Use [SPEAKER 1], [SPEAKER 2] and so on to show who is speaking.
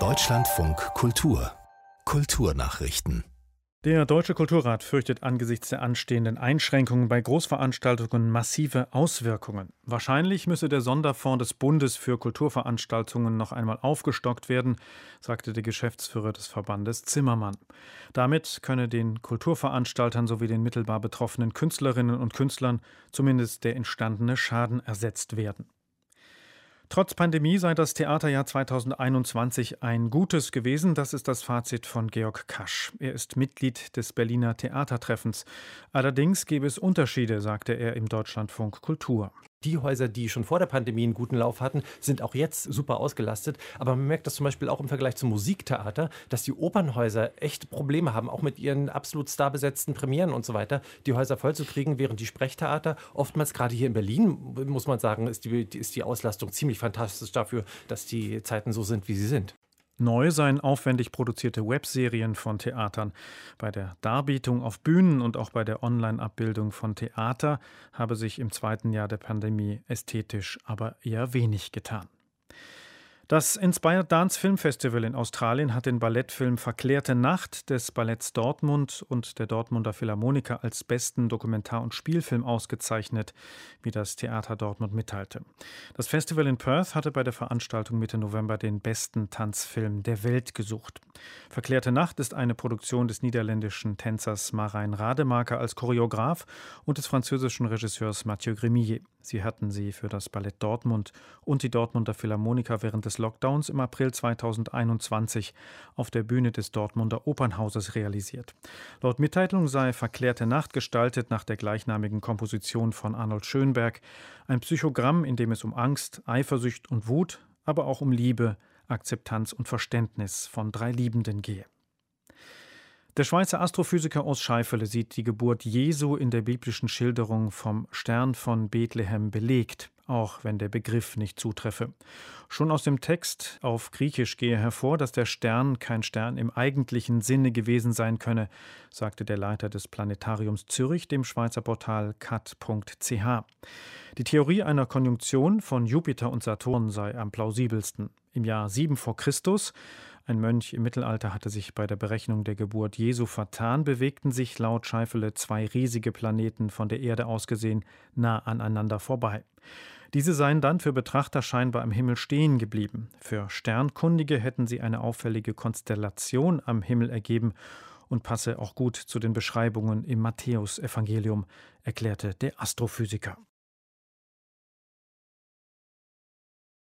[SPEAKER 1] Deutschlandfunk Kultur Kulturnachrichten
[SPEAKER 2] der Deutsche Kulturrat fürchtet angesichts der anstehenden Einschränkungen bei Großveranstaltungen massive Auswirkungen. Wahrscheinlich müsse der Sonderfonds des Bundes für Kulturveranstaltungen noch einmal aufgestockt werden, sagte der Geschäftsführer des Verbandes Zimmermann. Damit könne den Kulturveranstaltern sowie den mittelbar betroffenen Künstlerinnen und Künstlern zumindest der entstandene Schaden ersetzt werden. Trotz Pandemie sei das Theaterjahr 2021 ein gutes gewesen. Das ist das Fazit von Georg Kasch. Er ist Mitglied des Berliner Theatertreffens. Allerdings gäbe es Unterschiede, sagte er im Deutschlandfunk Kultur
[SPEAKER 3] die Häuser, die schon vor der Pandemie einen guten Lauf hatten, sind auch jetzt super ausgelastet. Aber man merkt das zum Beispiel auch im Vergleich zum Musiktheater, dass die Opernhäuser echt Probleme haben, auch mit ihren absolut starbesetzten Premieren und so weiter, die Häuser vollzukriegen, während die Sprechtheater oftmals gerade hier in Berlin, muss man sagen, ist die, ist die Auslastung ziemlich fantastisch dafür, dass die Zeiten so sind, wie sie sind.
[SPEAKER 2] Neu seien aufwendig produzierte Webserien von Theatern. Bei der Darbietung auf Bühnen und auch bei der Online-Abbildung von Theater habe sich im zweiten Jahr der Pandemie ästhetisch aber eher wenig getan. Das Inspired Dance Film Festival in Australien hat den Ballettfilm Verklärte Nacht des Balletts Dortmund und der Dortmunder Philharmoniker als besten Dokumentar- und Spielfilm ausgezeichnet, wie das Theater Dortmund mitteilte. Das Festival in Perth hatte bei der Veranstaltung Mitte November den besten Tanzfilm der Welt gesucht. Verklärte Nacht ist eine Produktion des niederländischen Tänzers Marijn Rademacher als Choreograf und des französischen Regisseurs Mathieu Grimillet. Sie hatten sie für das Ballett Dortmund und die Dortmunder Philharmoniker während des Lockdowns im April 2021 auf der Bühne des Dortmunder Opernhauses realisiert. Laut Mitteilung sei Verklärte Nacht gestaltet nach der gleichnamigen Komposition von Arnold Schönberg, ein Psychogramm, in dem es um Angst, Eifersucht und Wut, aber auch um Liebe, Akzeptanz und Verständnis von drei Liebenden gehe. Der Schweizer Astrophysiker aus Scheifele sieht die Geburt Jesu in der biblischen Schilderung vom Stern von Bethlehem belegt, auch wenn der Begriff nicht zutreffe. Schon aus dem Text auf Griechisch gehe hervor, dass der Stern kein Stern im eigentlichen Sinne gewesen sein könne, sagte der Leiter des Planetariums Zürich dem Schweizer Portal cat.ch. Die Theorie einer Konjunktion von Jupiter und Saturn sei am plausibelsten. Im Jahr 7 vor Christus ein Mönch im Mittelalter hatte sich bei der Berechnung der Geburt Jesu vertan, bewegten sich laut Scheifele zwei riesige Planeten von der Erde aus gesehen nah aneinander vorbei. Diese seien dann für Betrachter scheinbar am Himmel stehen geblieben. Für Sternkundige hätten sie eine auffällige Konstellation am Himmel ergeben und passe auch gut zu den Beschreibungen im Matthäusevangelium, erklärte der Astrophysiker.